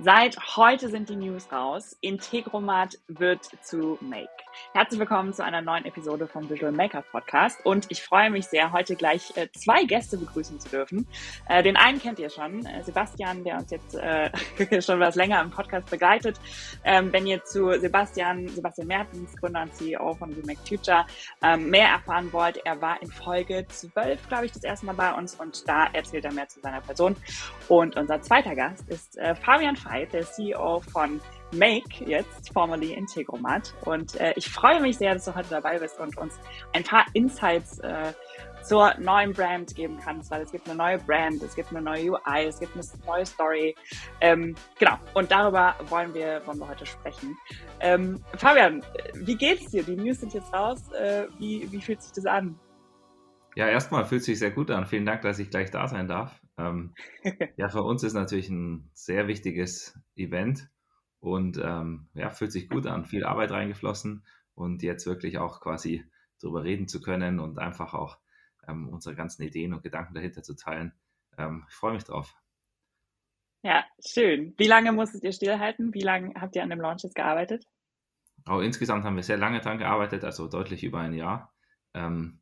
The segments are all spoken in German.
Seit heute sind die News raus. Integromat wird zu Make. Herzlich willkommen zu einer neuen Episode vom Visual Maker Podcast. Und ich freue mich sehr, heute gleich äh, zwei Gäste begrüßen zu dürfen. Äh, den einen kennt ihr schon, äh, Sebastian, der uns jetzt schon was länger im Podcast begleitet. Ähm, wenn ihr zu Sebastian, Sebastian Mertens, Gründer und CEO von The Make Future, ähm, mehr erfahren wollt, er war in Folge 12, glaube ich, das erste Mal bei uns und da erzählt er mehr zu seiner Person. Und unser zweiter Gast ist Fabian Veit, der CEO von Make, jetzt formerly Integromat. Und äh, ich freue mich sehr, dass du heute dabei bist und uns ein paar Insights äh, zur neuen Brand geben kannst, weil es gibt eine neue Brand, es gibt eine neue UI, es gibt eine neue Story. Ähm, genau, und darüber wollen wir, wollen wir heute sprechen. Ähm, Fabian, wie geht's dir? Die News sind jetzt raus. Äh, wie, wie fühlt sich das an? Ja, erstmal fühlt sich sehr gut an. Vielen Dank, dass ich gleich da sein darf. Ähm, ja, für uns ist natürlich ein sehr wichtiges Event und ähm, ja, fühlt sich gut an. Viel Arbeit reingeflossen und jetzt wirklich auch quasi darüber reden zu können und einfach auch ähm, unsere ganzen Ideen und Gedanken dahinter zu teilen. Ähm, ich freue mich drauf. Ja, schön. Wie lange musstet ihr stillhalten? Wie lange habt ihr an dem Launch jetzt gearbeitet? Auch insgesamt haben wir sehr lange dran gearbeitet, also deutlich über ein Jahr. Ähm,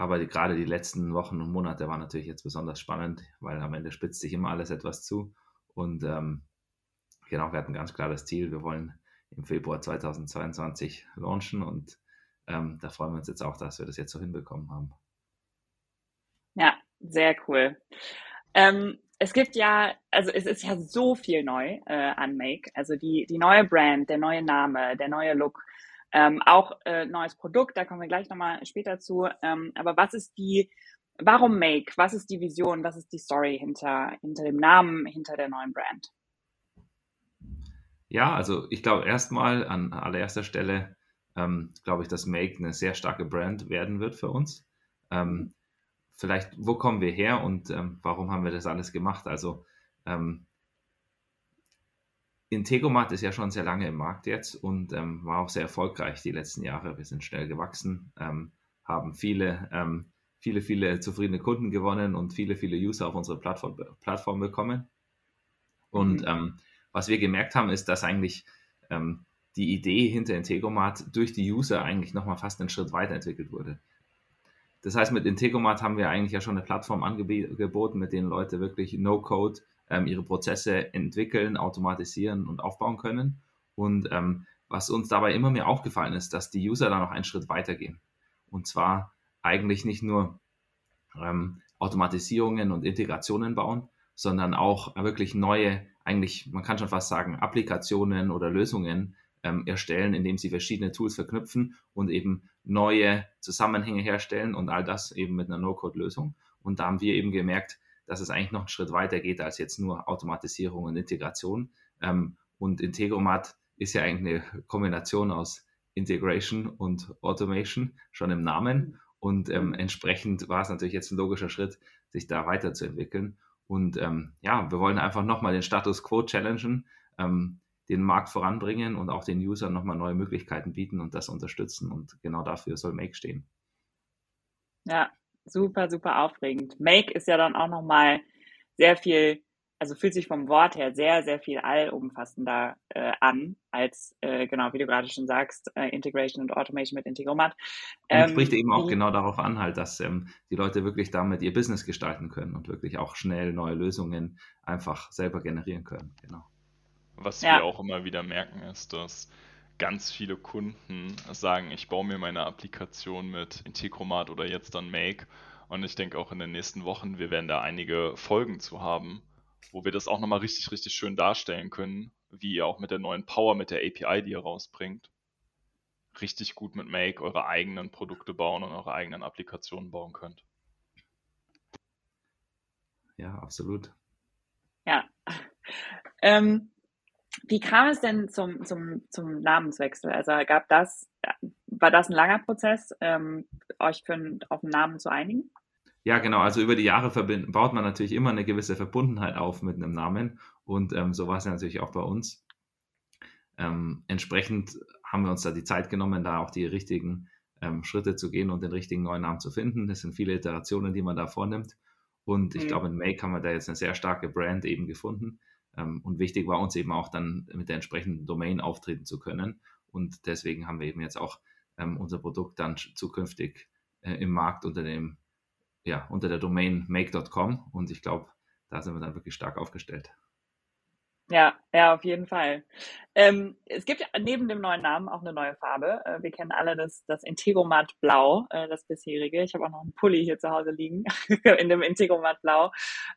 aber die, gerade die letzten Wochen und Monate waren natürlich jetzt besonders spannend, weil am Ende spitzt sich immer alles etwas zu. Und ähm, genau, wir hatten ganz klar das Ziel, wir wollen im Februar 2022 launchen und ähm, da freuen wir uns jetzt auch, dass wir das jetzt so hinbekommen haben. Ja, sehr cool. Ähm, es gibt ja, also es ist ja so viel neu äh, an Make. Also die, die neue Brand, der neue Name, der neue Look. Ähm, auch äh, neues Produkt, da kommen wir gleich nochmal später zu. Ähm, aber was ist die, warum Make? Was ist die Vision? Was ist die Story hinter, hinter dem Namen, hinter der neuen Brand? Ja, also ich glaube erstmal an allererster Stelle ähm, glaube ich, dass Make eine sehr starke Brand werden wird für uns. Ähm, vielleicht, wo kommen wir her und ähm, warum haben wir das alles gemacht? Also ähm, Integomat ist ja schon sehr lange im Markt jetzt und ähm, war auch sehr erfolgreich die letzten Jahre. Wir sind schnell gewachsen, ähm, haben viele, ähm, viele, viele zufriedene Kunden gewonnen und viele, viele User auf unsere Plattform, Plattform bekommen. Und mhm. Ähm, was wir gemerkt haben, ist, dass eigentlich ähm, die Idee hinter Integomat durch die User eigentlich nochmal fast einen Schritt weiterentwickelt wurde. Das heißt, mit Integomat haben wir eigentlich ja schon eine Plattform angeboten, mit denen Leute wirklich No-Code ähm, ihre Prozesse entwickeln, automatisieren und aufbauen können. Und ähm, was uns dabei immer mehr aufgefallen ist, dass die User da noch einen Schritt weitergehen. Und zwar eigentlich nicht nur ähm, Automatisierungen und Integrationen bauen, sondern auch wirklich neue, eigentlich, man kann schon fast sagen, Applikationen oder Lösungen ähm, erstellen, indem sie verschiedene Tools verknüpfen und eben neue Zusammenhänge herstellen und all das eben mit einer No-Code-Lösung. Und da haben wir eben gemerkt, dass es eigentlich noch einen Schritt weiter geht als jetzt nur Automatisierung und Integration. Ähm, und Integromat ist ja eigentlich eine Kombination aus Integration und Automation schon im Namen. Und ähm, entsprechend war es natürlich jetzt ein logischer Schritt, sich da weiterzuentwickeln. Und ähm, ja, wir wollen einfach nochmal den Status quo challengen, ähm, den Markt voranbringen und auch den Usern nochmal neue Möglichkeiten bieten und das unterstützen. Und genau dafür soll Make stehen. Ja, super, super aufregend. Make ist ja dann auch nochmal sehr viel, also fühlt sich vom Wort her sehr, sehr viel allumfassender äh, an, als, äh, genau, wie du gerade schon sagst, äh, Integration und Automation mit Integromat. Ähm, und spricht eben auch genau darauf an, halt, dass ähm, die Leute wirklich damit ihr Business gestalten können und wirklich auch schnell neue Lösungen einfach selber generieren können. Genau. Was ja. wir auch immer wieder merken, ist, dass ganz viele Kunden sagen, ich baue mir meine Applikation mit Integromat oder jetzt dann Make. Und ich denke auch in den nächsten Wochen, wir werden da einige Folgen zu haben, wo wir das auch nochmal richtig, richtig schön darstellen können, wie ihr auch mit der neuen Power, mit der API, die ihr rausbringt, richtig gut mit Make eure eigenen Produkte bauen und eure eigenen Applikationen bauen könnt. Ja, absolut. Ja. Ähm, wie kam es denn zum, zum, zum Namenswechsel? Also gab das, war das ein langer Prozess, ähm, euch für auf einen Namen zu einigen? Ja, genau. Also über die Jahre baut man natürlich immer eine gewisse Verbundenheit auf mit einem Namen. Und ähm, so war es ja natürlich auch bei uns. Ähm, entsprechend haben wir uns da die Zeit genommen, da auch die richtigen ähm, Schritte zu gehen und den richtigen neuen Namen zu finden. Das sind viele Iterationen, die man da vornimmt. Und ich mhm. glaube, in Make haben wir da jetzt eine sehr starke Brand eben gefunden, und wichtig war uns eben auch dann mit der entsprechenden Domain auftreten zu können. Und deswegen haben wir eben jetzt auch ähm, unser Produkt dann zukünftig äh, im Markt unter dem, ja, unter der Domain make.com. Und ich glaube, da sind wir dann wirklich stark aufgestellt. Ja, ja, auf jeden Fall. Ähm, es gibt neben dem neuen Namen auch eine neue Farbe. Äh, wir kennen alle das, das Integromat Blau, äh, das bisherige. Ich habe auch noch einen Pulli hier zu Hause liegen in dem Integromat Blau.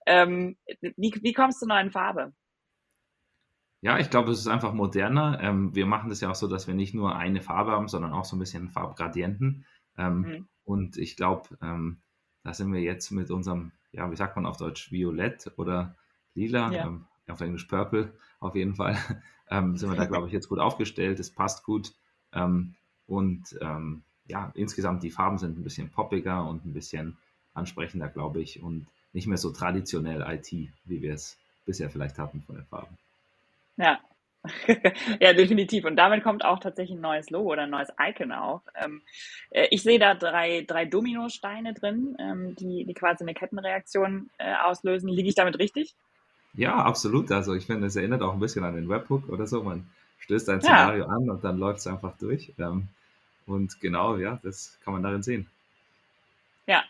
Ähm, wie, wie kommst du zur neuen Farbe? Ja, ich glaube, es ist einfach moderner. Ähm, wir machen das ja auch so, dass wir nicht nur eine Farbe haben, sondern auch so ein bisschen Farbgradienten. Ähm, mhm. Und ich glaube, ähm, da sind wir jetzt mit unserem, ja, wie sagt man auf Deutsch, Violett oder Lila. Ja. Ähm, auf Englisch Purple auf jeden Fall, ähm, sind wir da, glaube ich, jetzt gut aufgestellt. Es passt gut. Ähm, und ja, insgesamt die Farben sind ein bisschen poppiger und ein bisschen ansprechender, glaube ich, und nicht mehr so traditionell IT, wie wir es bisher vielleicht hatten von den Farben. Ja. ja, definitiv. Und damit kommt auch tatsächlich ein neues Logo oder ein neues Icon auch. Ähm, äh, ich sehe da drei, drei Dominosteine drin, ähm, die, die quasi eine Kettenreaktion äh, auslösen. Liege ich damit richtig? Ja, absolut. Also ich finde, es erinnert auch ein bisschen an den Webhook oder so. Man stößt ein Szenario ja. an und dann läuft es einfach durch. Ähm, und genau, ja, das kann man darin sehen. Ja,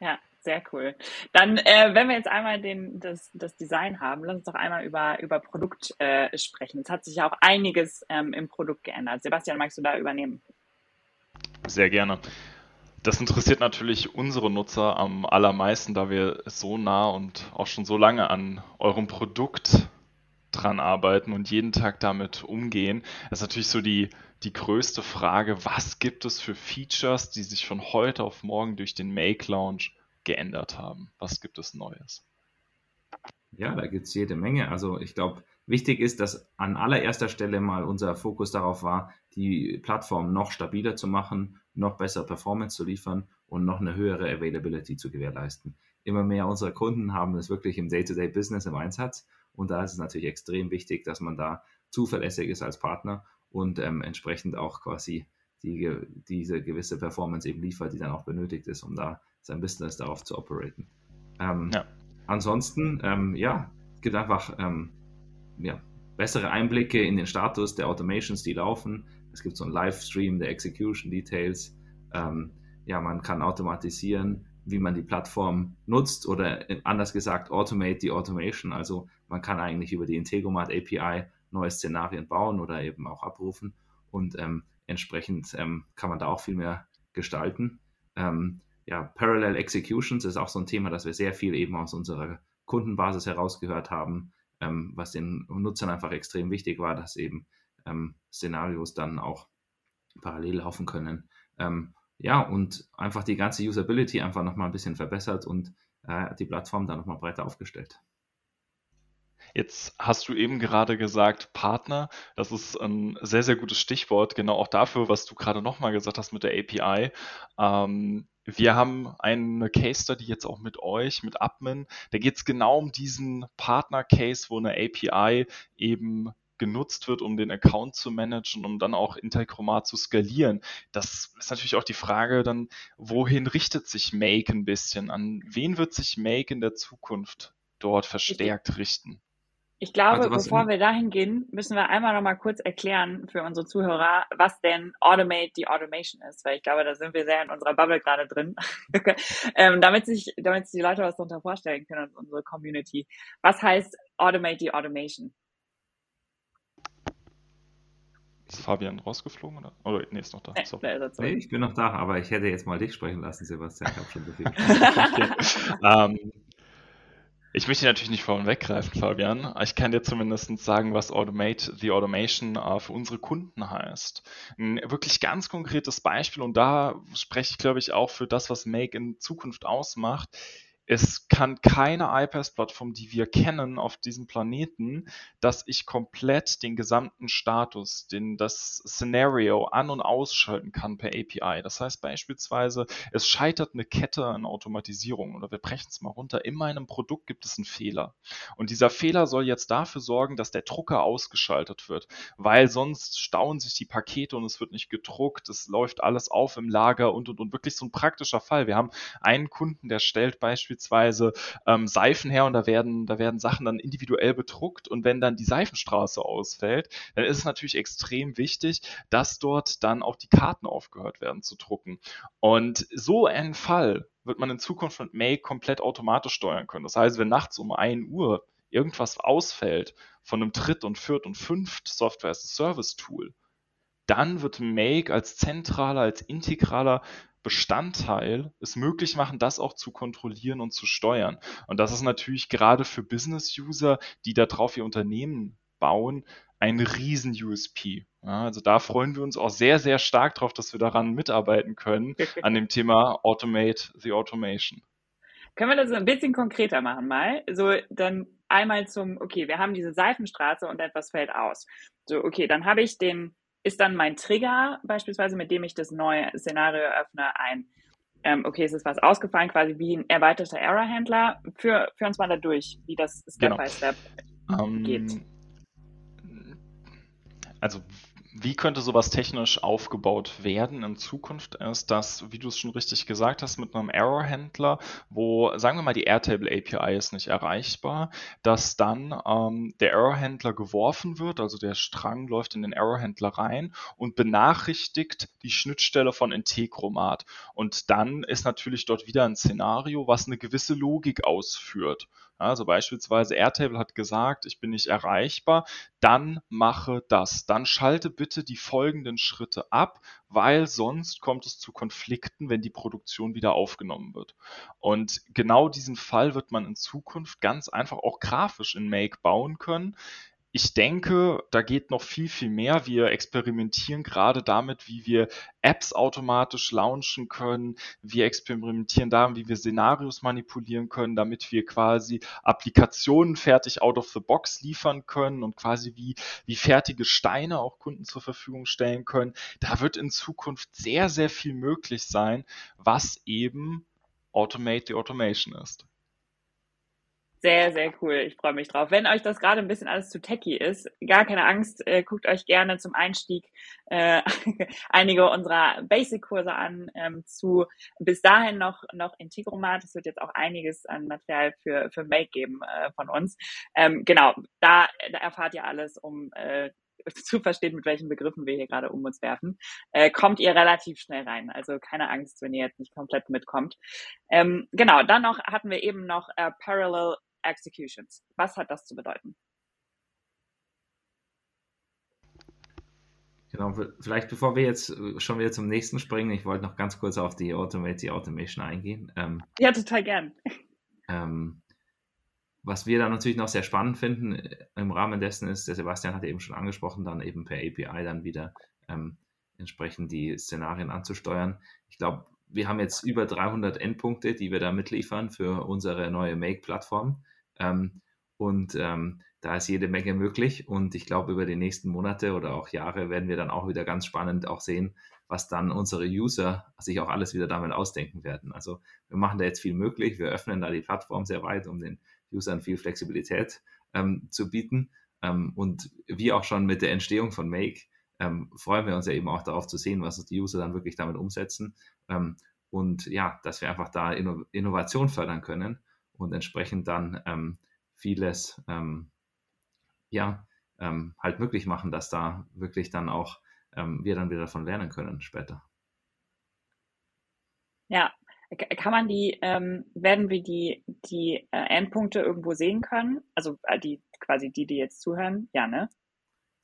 ja, sehr cool. Dann, äh, wenn wir jetzt einmal den, das, das Design haben, lass uns doch einmal über, über Produkt äh, sprechen. Es hat sich ja auch einiges ähm, im Produkt geändert. Sebastian, magst du da übernehmen? Sehr gerne. Das interessiert natürlich unsere Nutzer am allermeisten, da wir so nah und auch schon so lange an eurem Produkt dran arbeiten und jeden Tag damit umgehen. Das ist natürlich so die, die größte Frage, was gibt es für Features, die sich von heute auf morgen durch den Make Launch geändert haben? Was gibt es Neues? Ja, da gibt es jede Menge. Also ich glaube, wichtig ist, dass an allererster Stelle mal unser Fokus darauf war, die Plattform noch stabiler zu machen noch bessere Performance zu liefern und noch eine höhere Availability zu gewährleisten. Immer mehr unserer Kunden haben es wirklich im Day-to-Day-Business im Einsatz und da ist es natürlich extrem wichtig, dass man da zuverlässig ist als Partner und ähm, entsprechend auch quasi die, diese gewisse Performance eben liefert, die dann auch benötigt ist, um da sein Business darauf zu operaten. Ähm, ja. Ansonsten, ähm, ja, es gibt einfach ähm, ja, bessere Einblicke in den Status der Automations, die laufen. Es gibt so einen Livestream der Execution Details. Ähm, ja, man kann automatisieren, wie man die Plattform nutzt oder anders gesagt, automate die Automation. Also man kann eigentlich über die Integromat API neue Szenarien bauen oder eben auch abrufen und ähm, entsprechend ähm, kann man da auch viel mehr gestalten. Ähm, ja, Parallel Executions ist auch so ein Thema, das wir sehr viel eben aus unserer Kundenbasis herausgehört haben, ähm, was den Nutzern einfach extrem wichtig war, dass eben ähm, Szenarios dann auch parallel laufen können. Ähm, ja, und einfach die ganze Usability einfach nochmal ein bisschen verbessert und äh, die Plattform dann nochmal breiter aufgestellt. Jetzt hast du eben gerade gesagt, Partner. Das ist ein sehr, sehr gutes Stichwort, genau auch dafür, was du gerade nochmal gesagt hast mit der API. Ähm, wir haben eine Case Study jetzt auch mit euch, mit Admin. Da geht es genau um diesen Partner-Case, wo eine API eben genutzt wird, um den Account zu managen, um dann auch Interchromat zu skalieren. Das ist natürlich auch die Frage dann, wohin richtet sich Make ein bisschen? An wen wird sich Make in der Zukunft dort verstärkt richten? Ich glaube, also bevor wir dahin gehen, müssen wir einmal noch mal kurz erklären für unsere Zuhörer, was denn Automate die Automation ist, weil ich glaube, da sind wir sehr in unserer Bubble gerade drin, ähm, damit sich, damit sich die Leute was darunter vorstellen können, unsere Community. Was heißt Automate die Automation? Ist Fabian rausgeflogen oder? Oder nee, ist noch da. So. Nee, ich bin noch da, aber ich hätte jetzt mal dich sprechen lassen, Sebastian. Ich habe schon so viel okay. ähm, ich möchte natürlich nicht vorhin weggreifen, Fabian. Ich kann dir zumindest sagen, was Automate the Automation für unsere Kunden heißt. Ein wirklich ganz konkretes Beispiel und da spreche ich, glaube ich, auch für das, was Make in Zukunft ausmacht es kann keine iPaaS-Plattform, die wir kennen auf diesem Planeten, dass ich komplett den gesamten Status, den, das Szenario an- und ausschalten kann per API. Das heißt beispielsweise, es scheitert eine Kette an Automatisierung oder wir brechen es mal runter. In meinem Produkt gibt es einen Fehler. Und dieser Fehler soll jetzt dafür sorgen, dass der Drucker ausgeschaltet wird, weil sonst stauen sich die Pakete und es wird nicht gedruckt, es läuft alles auf im Lager und und und wirklich so ein praktischer Fall. Wir haben einen Kunden, der stellt beispielsweise beispielsweise ähm, Seifen her und da werden, da werden Sachen dann individuell bedruckt und wenn dann die Seifenstraße ausfällt, dann ist es natürlich extrem wichtig, dass dort dann auch die Karten aufgehört werden zu drucken. Und so ein Fall wird man in Zukunft mit Make komplett automatisch steuern können. Das heißt, wenn nachts um 1 Uhr irgendwas ausfällt von einem Dritt- und Viert- und Fünft Software-as-a-Service-Tool, dann wird Make als zentraler, als integraler Bestandteil es möglich machen, das auch zu kontrollieren und zu steuern. Und das ist natürlich gerade für Business-User, die darauf ihr Unternehmen bauen, ein riesen USP. Ja, also da freuen wir uns auch sehr, sehr stark drauf, dass wir daran mitarbeiten können, an dem Thema Automate the Automation. Können wir das ein bisschen konkreter machen mal? So, dann einmal zum, okay, wir haben diese Seifenstraße und etwas fällt aus. So, okay, dann habe ich den, ist dann mein Trigger beispielsweise, mit dem ich das neue Szenario öffne, ein, ähm, okay, es ist was ausgefallen, quasi wie ein erweiterter Error-Händler. Für, für uns mal da durch, wie das Step genau. by Step um, geht. Also wie könnte sowas technisch aufgebaut werden in Zukunft, ist das, wie du es schon richtig gesagt hast, mit einem Error-Händler, wo, sagen wir mal, die Airtable API ist nicht erreichbar, dass dann ähm, der Error-Händler geworfen wird, also der Strang läuft in den Error-Händler rein und benachrichtigt die Schnittstelle von Integromat. Und dann ist natürlich dort wieder ein Szenario, was eine gewisse Logik ausführt. Also beispielsweise Airtable hat gesagt, ich bin nicht erreichbar, dann mache das. Dann schalte bitte die folgenden Schritte ab, weil sonst kommt es zu Konflikten, wenn die Produktion wieder aufgenommen wird. Und genau diesen Fall wird man in Zukunft ganz einfach auch grafisch in Make bauen können ich denke, da geht noch viel, viel mehr. Wir experimentieren gerade damit, wie wir Apps automatisch launchen können. Wir experimentieren damit, wie wir Szenarios manipulieren können, damit wir quasi Applikationen fertig out of the box liefern können und quasi wie, wie fertige Steine auch Kunden zur Verfügung stellen können. Da wird in Zukunft sehr, sehr viel möglich sein, was eben Automate the Automation ist. Sehr, sehr cool. Ich freue mich drauf. Wenn euch das gerade ein bisschen alles zu techy ist, gar keine Angst, äh, guckt euch gerne zum Einstieg äh, einige unserer Basic-Kurse an ähm, zu bis dahin noch noch Integromat. Es wird jetzt auch einiges an Material für für Make geben äh, von uns. Ähm, genau, da, da erfahrt ihr alles, um äh, zu verstehen, mit welchen Begriffen wir hier gerade um uns werfen, äh, kommt ihr relativ schnell rein. Also keine Angst, wenn ihr jetzt nicht komplett mitkommt. Ähm, genau, dann noch hatten wir eben noch äh, Parallel Executions. Was hat das zu bedeuten? Genau, vielleicht bevor wir jetzt äh, schon wieder zum nächsten springen, ich wollte noch ganz kurz auf die Automate, die Automation eingehen. Ähm, ja, total gern. Ähm, was wir da natürlich noch sehr spannend finden äh, im Rahmen dessen ist, der Sebastian hatte eben schon angesprochen, dann eben per API dann wieder ähm, entsprechend die Szenarien anzusteuern. Ich glaube, wir haben jetzt über 300 Endpunkte, die wir da mitliefern für unsere neue Make-Plattform. Ähm, und ähm, da ist jede Menge möglich. Und ich glaube, über die nächsten Monate oder auch Jahre werden wir dann auch wieder ganz spannend auch sehen, was dann unsere User sich auch alles wieder damit ausdenken werden. Also wir machen da jetzt viel möglich. Wir öffnen da die Plattform sehr weit, um den Usern viel Flexibilität ähm, zu bieten. Ähm, und wie auch schon mit der Entstehung von Make, ähm, freuen wir uns ja eben auch darauf zu sehen, was die User dann wirklich damit umsetzen. Ähm, und ja, dass wir einfach da Inno Innovation fördern können und entsprechend dann ähm, vieles ähm, ja ähm, halt möglich machen, dass da wirklich dann auch ähm, wir dann wieder davon lernen können später. Ja, kann man die, ähm, werden wir die, die äh, Endpunkte irgendwo sehen können? Also äh, die quasi die, die jetzt zuhören, ja, ne?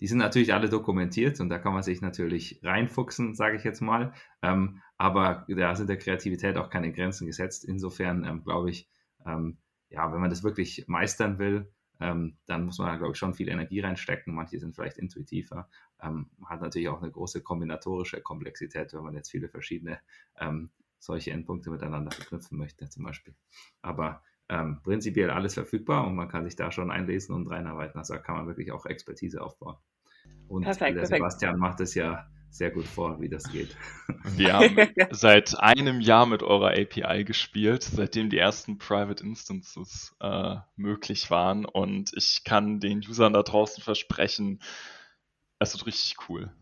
Die sind natürlich alle dokumentiert und da kann man sich natürlich reinfuchsen, sage ich jetzt mal. Ähm, aber da sind der Kreativität auch keine Grenzen gesetzt. Insofern ähm, glaube ich, ähm, ja, wenn man das wirklich meistern will, ähm, dann muss man da, glaube ich, schon viel Energie reinstecken. Manche sind vielleicht intuitiver. Ähm, hat natürlich auch eine große kombinatorische Komplexität, wenn man jetzt viele verschiedene ähm, solche Endpunkte miteinander verknüpfen möchte, zum Beispiel. Aber ähm, prinzipiell alles verfügbar und man kann sich da schon einlesen und reinarbeiten. Also da kann man wirklich auch Expertise aufbauen. Und perfekt, der Sebastian macht es ja sehr gut vor, wie das geht. Wir haben seit einem Jahr mit eurer API gespielt, seitdem die ersten Private Instances äh, möglich waren. Und ich kann den Usern da draußen versprechen, es wird richtig cool.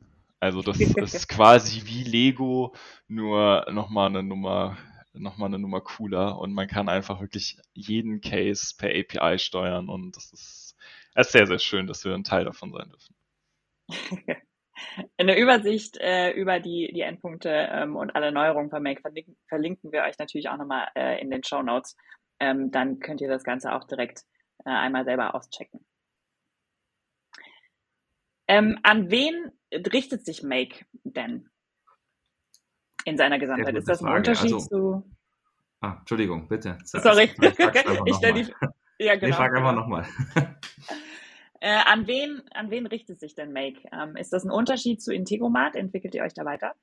Also das ist quasi wie Lego, nur nochmal eine Nummer nochmal eine Nummer cooler und man kann einfach wirklich jeden Case per API steuern und das ist, das ist sehr, sehr schön, dass wir ein Teil davon sein dürfen. In der Übersicht äh, über die, die Endpunkte ähm, und alle Neuerungen von Make verlinken, verlinken wir euch natürlich auch nochmal äh, in den Show Notes. Ähm, dann könnt ihr das Ganze auch direkt äh, einmal selber auschecken. Ähm, an wen richtet sich Make denn in seiner Gesamtheit? Ist das ein Frage. Unterschied also, zu. Ah, Entschuldigung, bitte. Sorry, ich stelle die. Ja, genau. Ich frage einfach nochmal. Äh, an, wen, an wen richtet sich denn Make? Ähm, ist das ein Unterschied zu Integromat? Entwickelt ihr euch da weiter?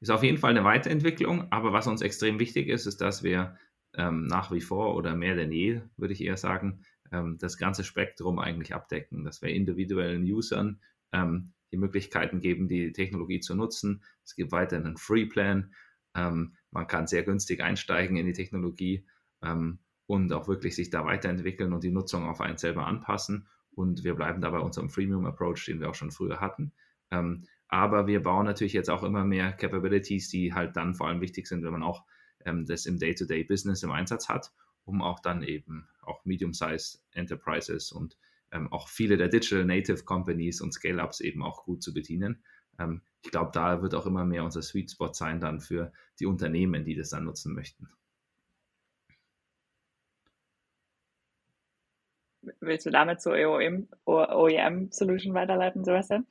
Ist auf jeden Fall eine Weiterentwicklung, aber was uns extrem wichtig ist, ist, dass wir ähm, nach wie vor oder mehr denn je, würde ich eher sagen, ähm, das ganze Spektrum eigentlich abdecken, dass wir individuellen Usern ähm, die Möglichkeiten geben, die Technologie zu nutzen. Es gibt weiterhin einen Free Plan. Ähm, man kann sehr günstig einsteigen in die Technologie ähm, und auch wirklich sich da weiterentwickeln und die Nutzung auf einen selber anpassen. Und wir bleiben dabei unserem Freemium-Approach, den wir auch schon früher hatten. Ähm, aber wir bauen natürlich jetzt auch immer mehr Capabilities, die halt dann vor allem wichtig sind, wenn man auch ähm, das im Day-to-Day-Business im Einsatz hat, um auch dann eben auch Medium-Sized Enterprises und ähm, auch viele der Digital Native Companies und Scale-Ups eben auch gut zu bedienen. Ähm, ich glaube, da wird auch immer mehr unser Sweet Spot sein dann für die Unternehmen, die das dann nutzen möchten. Willst du damit zur OEM, OEM Solution weiterleiten, Sebastian?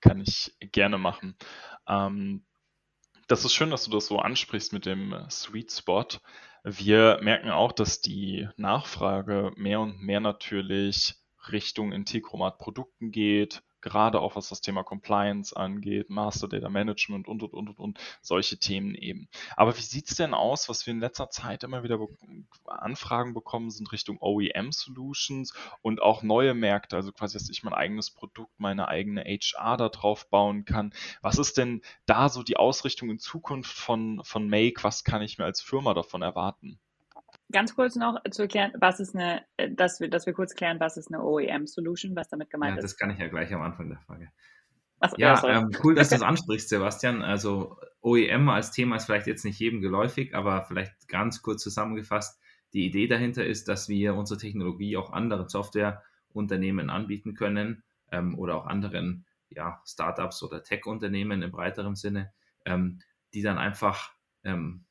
Kann ich gerne machen. Ähm, das ist schön, dass du das so ansprichst mit dem Sweet Spot. Wir merken auch, dass die Nachfrage mehr und mehr natürlich Richtung Integromat-Produkten geht, gerade auch was das Thema Compliance angeht, Master Data Management und, und, und, und, und solche Themen eben. Aber wie sieht es denn aus, was wir in letzter Zeit immer wieder be Anfragen bekommen, sind Richtung OEM-Solutions und auch neue Märkte, also quasi, dass ich mein eigenes Produkt, meine eigene HR da drauf bauen kann. Was ist denn da so die Ausrichtung in Zukunft von, von Make? Was kann ich mir als Firma davon erwarten? Ganz kurz noch zu erklären, was ist eine, äh, dass wir, dass wir kurz klären, was ist eine OEM-Solution, was damit gemeint ja, ist. Das kann ich ja gleich am Anfang der Frage. Ach, ja, ja ähm, cool, dass du das ansprichst, Sebastian. Also OEM als Thema ist vielleicht jetzt nicht jedem geläufig, aber vielleicht ganz kurz zusammengefasst. Die Idee dahinter ist, dass wir unsere Technologie auch anderen Softwareunternehmen anbieten können ähm, oder auch anderen ja, Startups oder Tech-Unternehmen im breiteren Sinne, ähm, die dann einfach ähm,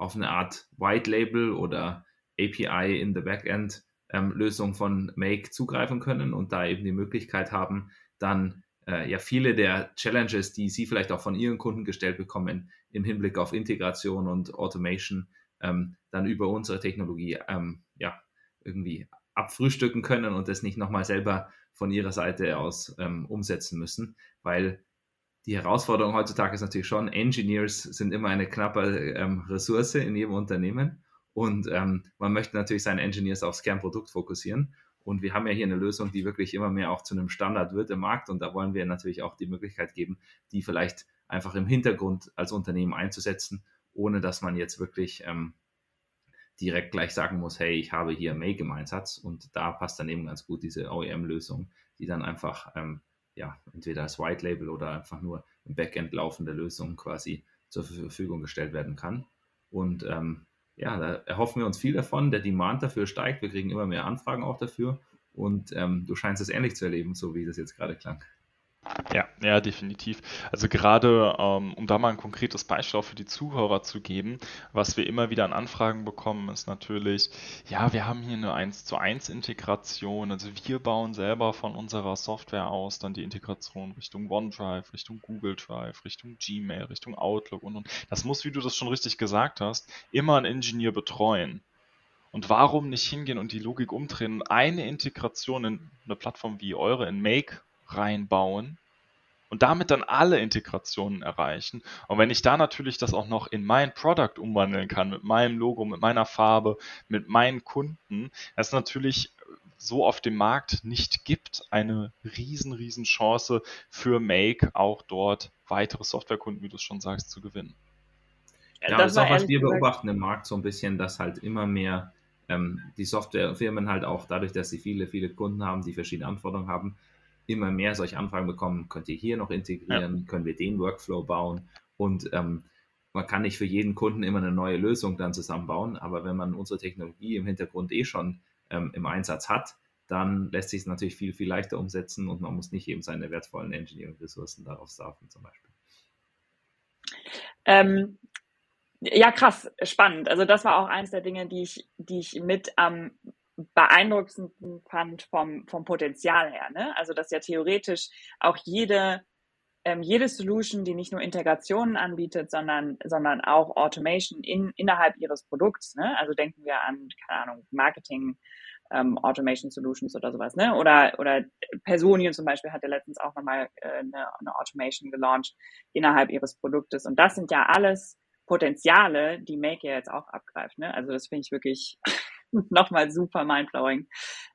auf eine Art White Label oder API in the Backend ähm, Lösung von Make zugreifen können und da eben die Möglichkeit haben, dann äh, ja viele der Challenges, die Sie vielleicht auch von Ihren Kunden gestellt bekommen, im Hinblick auf Integration und Automation, ähm, dann über unsere Technologie ähm, ja irgendwie abfrühstücken können und das nicht nochmal selber von ihrer Seite aus ähm, umsetzen müssen, weil die Herausforderung heutzutage ist natürlich schon, Engineers sind immer eine knappe ähm, Ressource in jedem Unternehmen und ähm, man möchte natürlich seine Engineers aufs Kernprodukt fokussieren. Und wir haben ja hier eine Lösung, die wirklich immer mehr auch zu einem Standard wird im Markt. Und da wollen wir natürlich auch die Möglichkeit geben, die vielleicht einfach im Hintergrund als Unternehmen einzusetzen, ohne dass man jetzt wirklich ähm, direkt gleich sagen muss, hey, ich habe hier Make im Einsatz. Und da passt dann eben ganz gut diese OEM-Lösung, die dann einfach ähm, ja, entweder als White Label oder einfach nur im Backend laufende Lösung quasi zur Verfügung gestellt werden kann. Und ähm, ja, da erhoffen wir uns viel davon. Der Demand dafür steigt. Wir kriegen immer mehr Anfragen auch dafür. Und ähm, du scheinst es ähnlich zu erleben, so wie das jetzt gerade klang. Ja, ja, definitiv. Also gerade, ähm, um da mal ein konkretes Beispiel auch für die Zuhörer zu geben, was wir immer wieder an Anfragen bekommen, ist natürlich, ja, wir haben hier eine 1 zu 1 Integration, also wir bauen selber von unserer Software aus dann die Integration Richtung OneDrive, Richtung Google Drive, Richtung Gmail, Richtung Outlook und und. Das muss, wie du das schon richtig gesagt hast, immer ein Ingenieur betreuen. Und warum nicht hingehen und die Logik umdrehen, eine Integration in eine Plattform wie eure, in Make reinbauen und damit dann alle Integrationen erreichen. Und wenn ich da natürlich das auch noch in mein Product umwandeln kann, mit meinem Logo, mit meiner Farbe, mit meinen Kunden, das natürlich so auf dem Markt nicht gibt, eine riesen, riesen Chance für Make auch dort weitere Softwarekunden, wie du es schon sagst, zu gewinnen. Ja, das, das ist auch, was wir beobachten im Markt so ein bisschen, dass halt immer mehr ähm, die Softwarefirmen halt auch dadurch, dass sie viele, viele Kunden haben, die verschiedene Anforderungen haben, immer mehr solche Anfragen bekommen, könnt ihr hier noch integrieren, ja. können wir den Workflow bauen und ähm, man kann nicht für jeden Kunden immer eine neue Lösung dann zusammenbauen, aber wenn man unsere Technologie im Hintergrund eh schon ähm, im Einsatz hat, dann lässt sich es natürlich viel, viel leichter umsetzen und man muss nicht eben seine wertvollen Engineering-Ressourcen darauf saufen zum Beispiel. Ähm, ja, krass, spannend. Also das war auch eines der Dinge, die ich, die ich mit am beeindruckendsten fand vom, vom Potenzial her. Ne? Also dass ja theoretisch auch jede ähm, jede Solution, die nicht nur Integrationen anbietet, sondern, sondern auch Automation in, innerhalb ihres Produkts. Ne? Also denken wir an, keine Ahnung, Marketing, ähm, Automation Solutions oder sowas, ne? Oder, oder Personien zum Beispiel hat ja letztens auch nochmal äh, eine, eine Automation gelauncht innerhalb ihres Produktes. Und das sind ja alles Potenziale, die Make ja jetzt auch abgreift. Ne? Also das finde ich wirklich nochmal super mindblowing.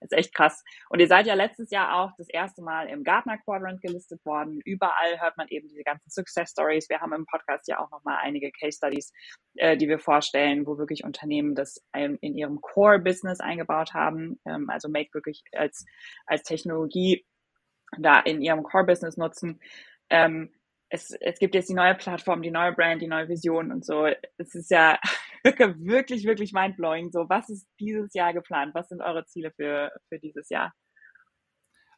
Ist echt krass. Und ihr seid ja letztes Jahr auch das erste Mal im Gartner Quadrant gelistet worden. Überall hört man eben diese ganzen Success Stories. Wir haben im Podcast ja auch nochmal einige Case Studies, äh, die wir vorstellen, wo wirklich Unternehmen das ähm, in ihrem Core Business eingebaut haben. Ähm, also Make wirklich als, als Technologie da in ihrem Core Business nutzen. Ähm, es, es gibt jetzt die neue Plattform, die neue Brand, die neue Vision und so. Es ist ja wirklich, wirklich mindblowing. So, was ist dieses Jahr geplant? Was sind eure Ziele für, für dieses Jahr?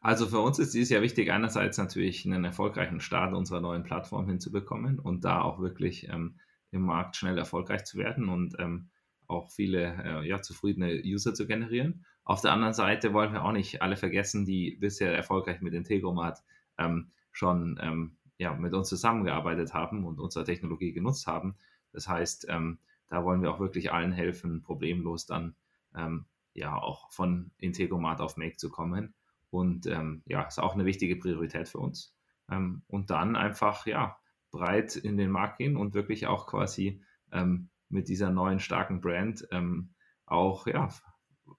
Also für uns ist dieses Jahr wichtig, einerseits natürlich einen erfolgreichen Start unserer neuen Plattform hinzubekommen und da auch wirklich ähm, im Markt schnell erfolgreich zu werden und ähm, auch viele äh, ja, zufriedene User zu generieren. Auf der anderen Seite wollen wir auch nicht alle vergessen, die bisher erfolgreich mit Integromat ähm, schon ähm, ja, mit uns zusammengearbeitet haben und unsere Technologie genutzt haben. Das heißt, ähm, da wollen wir auch wirklich allen helfen, problemlos dann ähm, ja auch von Integromat auf Make zu kommen. Und ähm, ja, ist auch eine wichtige Priorität für uns. Ähm, und dann einfach ja breit in den Markt gehen und wirklich auch quasi ähm, mit dieser neuen starken Brand ähm, auch ja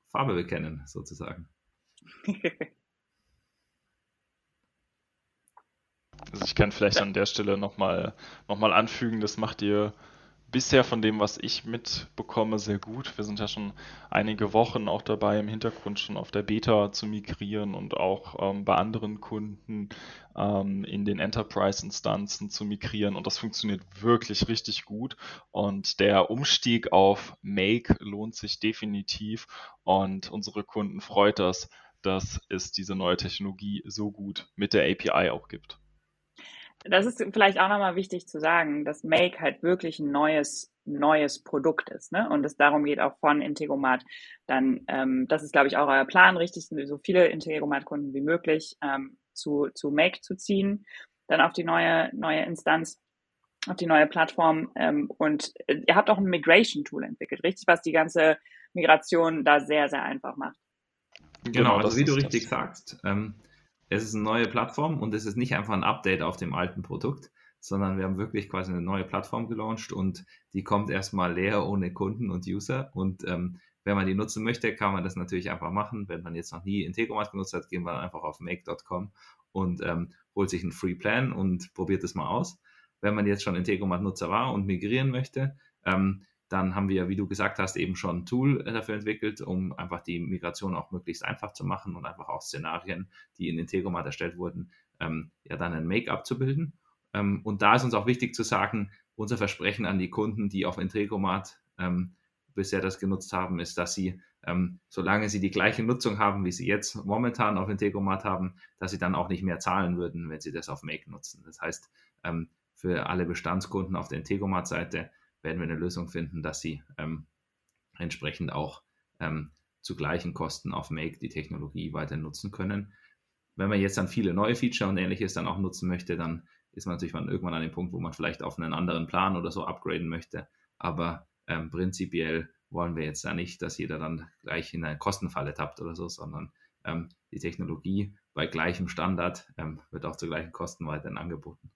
Farbe bekennen sozusagen. Also ich kann vielleicht an der Stelle nochmal noch mal anfügen, das macht ihr bisher von dem, was ich mitbekomme, sehr gut. Wir sind ja schon einige Wochen auch dabei, im Hintergrund schon auf der Beta zu migrieren und auch ähm, bei anderen Kunden ähm, in den Enterprise-Instanzen zu migrieren. Und das funktioniert wirklich richtig gut. Und der Umstieg auf Make lohnt sich definitiv. Und unsere Kunden freut das, dass es diese neue Technologie so gut mit der API auch gibt das ist vielleicht auch nochmal wichtig zu sagen, dass Make halt wirklich ein neues, neues Produkt ist, ne? Und es darum geht auch von Integromat dann, ähm, das ist, glaube ich, auch euer Plan, richtig, so viele Integromat-Kunden wie möglich ähm, zu, zu Make zu ziehen, dann auf die neue, neue Instanz, auf die neue Plattform. Ähm, und ihr habt auch ein Migration-Tool entwickelt, richtig, was die ganze Migration da sehr, sehr einfach macht. Genau, also wie du richtig das. sagst, ähm, es ist eine neue Plattform und es ist nicht einfach ein Update auf dem alten Produkt, sondern wir haben wirklich quasi eine neue Plattform gelauncht und die kommt erstmal leer ohne Kunden und User. Und ähm, wenn man die nutzen möchte, kann man das natürlich einfach machen. Wenn man jetzt noch nie Integromat genutzt hat, gehen wir einfach auf make.com und ähm, holt sich einen Free Plan und probiert es mal aus. Wenn man jetzt schon Integromat-Nutzer war und migrieren möchte, ähm, dann haben wir, wie du gesagt hast, eben schon ein Tool äh, dafür entwickelt, um einfach die Migration auch möglichst einfach zu machen und einfach auch Szenarien, die in Integromat erstellt wurden, ähm, ja dann ein Make-up zu bilden. Ähm, und da ist uns auch wichtig zu sagen, unser Versprechen an die Kunden, die auf Integromat ähm, bisher das genutzt haben, ist, dass sie, ähm, solange sie die gleiche Nutzung haben, wie sie jetzt momentan auf Integromat haben, dass sie dann auch nicht mehr zahlen würden, wenn sie das auf Make nutzen. Das heißt, ähm, für alle Bestandskunden auf der Integromat-Seite werden wir eine Lösung finden, dass sie ähm, entsprechend auch ähm, zu gleichen Kosten auf Make die Technologie weiter nutzen können. Wenn man jetzt dann viele neue Feature und ähnliches dann auch nutzen möchte, dann ist man natürlich irgendwann an dem Punkt, wo man vielleicht auf einen anderen Plan oder so upgraden möchte. Aber ähm, prinzipiell wollen wir jetzt da nicht, dass jeder dann gleich in eine Kostenfalle tappt oder so, sondern ähm, die Technologie bei gleichem Standard ähm, wird auch zu gleichen Kosten weiterhin angeboten.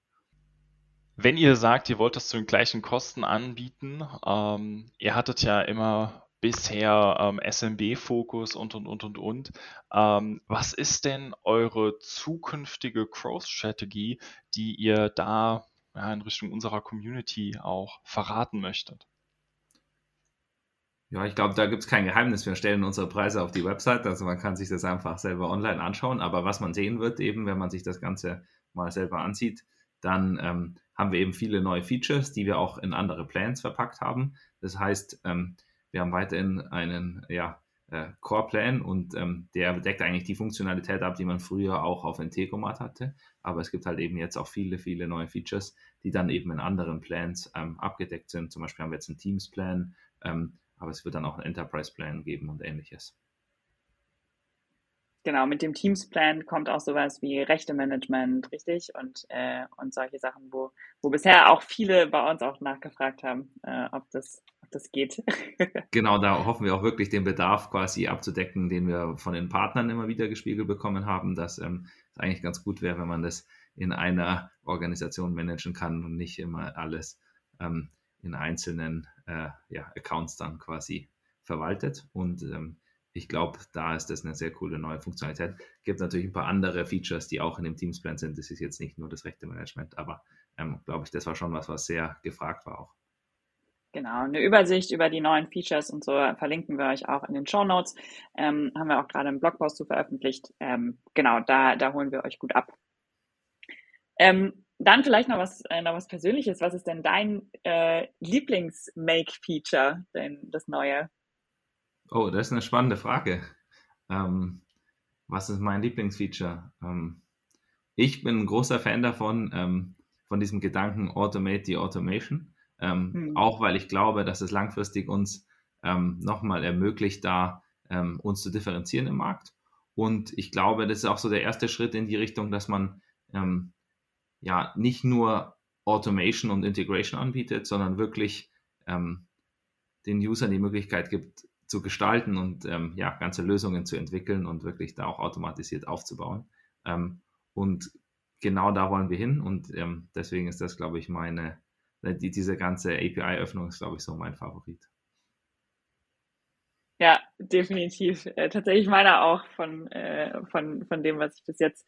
Wenn ihr sagt, ihr wollt das zu den gleichen Kosten anbieten, ähm, ihr hattet ja immer bisher ähm, SMB-Fokus und, und, und, und, und. Ähm, was ist denn eure zukünftige Growth-Strategie, die ihr da ja, in Richtung unserer Community auch verraten möchtet? Ja, ich glaube, da gibt es kein Geheimnis. Wir stellen unsere Preise auf die Website, also man kann sich das einfach selber online anschauen. Aber was man sehen wird, eben, wenn man sich das Ganze mal selber ansieht, dann ähm, haben wir eben viele neue Features, die wir auch in andere Plans verpackt haben. Das heißt, ähm, wir haben weiterhin einen ja, äh, Core-Plan und ähm, der deckt eigentlich die Funktionalität ab, die man früher auch auf Integromat hatte. Aber es gibt halt eben jetzt auch viele, viele neue Features, die dann eben in anderen Plans ähm, abgedeckt sind. Zum Beispiel haben wir jetzt einen Teams-Plan, ähm, aber es wird dann auch einen Enterprise-Plan geben und ähnliches. Genau, mit dem Teams-Plan kommt auch sowas wie Rechte-Management, richtig? Und, äh, und solche Sachen, wo, wo bisher auch viele bei uns auch nachgefragt haben, äh, ob, das, ob das geht. genau, da hoffen wir auch wirklich den Bedarf quasi abzudecken, den wir von den Partnern immer wieder gespiegelt bekommen haben, dass ähm, es eigentlich ganz gut wäre, wenn man das in einer Organisation managen kann und nicht immer alles ähm, in einzelnen äh, ja, Accounts dann quasi verwaltet. Und ähm, ich glaube, da ist das eine sehr coole neue Funktionalität. Gibt natürlich ein paar andere Features, die auch in dem Teamsplan sind. Das ist jetzt nicht nur das rechte Management, aber ähm, glaube ich, das war schon was, was sehr gefragt war auch. Genau, eine Übersicht über die neuen Features und so verlinken wir euch auch in den Show Notes. Ähm, haben wir auch gerade einen Blogpost zu veröffentlicht. Ähm, genau, da, da holen wir euch gut ab. Ähm, dann vielleicht noch was, äh, noch was Persönliches. Was ist denn dein äh, Lieblings-Make-Feature, denn das neue? Oh, das ist eine spannende Frage. Ähm, was ist mein Lieblingsfeature? Ähm, ich bin ein großer Fan davon, ähm, von diesem Gedanken Automate the Automation. Mhm. Auch weil ich glaube, dass es langfristig uns ähm, nochmal ermöglicht, da ähm, uns zu differenzieren im Markt. Und ich glaube, das ist auch so der erste Schritt in die Richtung, dass man ähm, ja nicht nur Automation und Integration anbietet, sondern wirklich den Usern die Möglichkeit gibt, zu gestalten und ähm, ja, ganze Lösungen zu entwickeln und wirklich da auch automatisiert aufzubauen. und genau da wollen wir hin und deswegen ist das, glaube ich, meine, Ne, die, diese ganze API-Öffnung ist, glaube ich, so mein Favorit. Ja, definitiv. Äh, tatsächlich meiner auch von, äh, von, von dem, was ich bis jetzt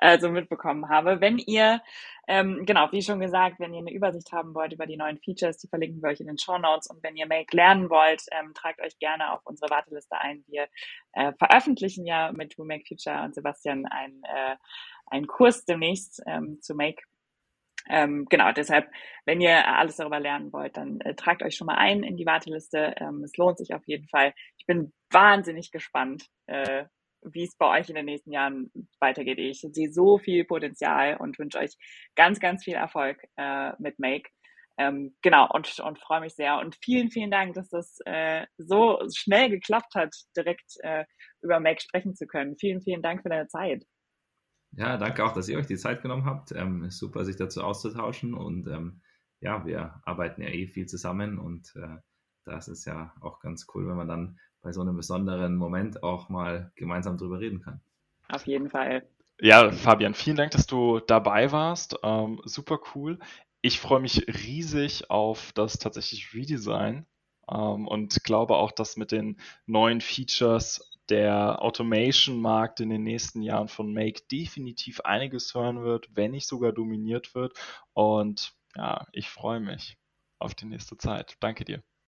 äh, so mitbekommen habe. Wenn ihr, ähm, genau, wie schon gesagt, wenn ihr eine Übersicht haben wollt über die neuen Features, die verlinken wir euch in den Show Notes. Und wenn ihr Make lernen wollt, ähm, tragt euch gerne auf unsere Warteliste ein. Wir äh, veröffentlichen ja mit Who Make Future und Sebastian einen, äh, einen Kurs demnächst ähm, zu Make ähm, genau, deshalb, wenn ihr alles darüber lernen wollt, dann äh, tragt euch schon mal ein in die Warteliste. Ähm, es lohnt sich auf jeden Fall. Ich bin wahnsinnig gespannt, äh, wie es bei euch in den nächsten Jahren weitergeht. Ich sehe so viel Potenzial und wünsche euch ganz, ganz viel Erfolg äh, mit Make. Ähm, genau, und, und freue mich sehr. Und vielen, vielen Dank, dass das äh, so schnell geklappt hat, direkt äh, über Make sprechen zu können. Vielen, vielen Dank für deine Zeit. Ja, danke auch, dass ihr euch die Zeit genommen habt. Ähm, ist super, sich dazu auszutauschen. Und ähm, ja, wir arbeiten ja eh viel zusammen und äh, das ist ja auch ganz cool, wenn man dann bei so einem besonderen Moment auch mal gemeinsam drüber reden kann. Auf jeden Fall. Ja, Fabian, vielen Dank, dass du dabei warst. Ähm, super cool. Ich freue mich riesig auf das tatsächlich Redesign ähm, und glaube auch, dass mit den neuen Features der Automation-Markt in den nächsten Jahren von Make definitiv einiges hören wird, wenn nicht sogar dominiert wird. Und ja, ich freue mich auf die nächste Zeit. Danke dir.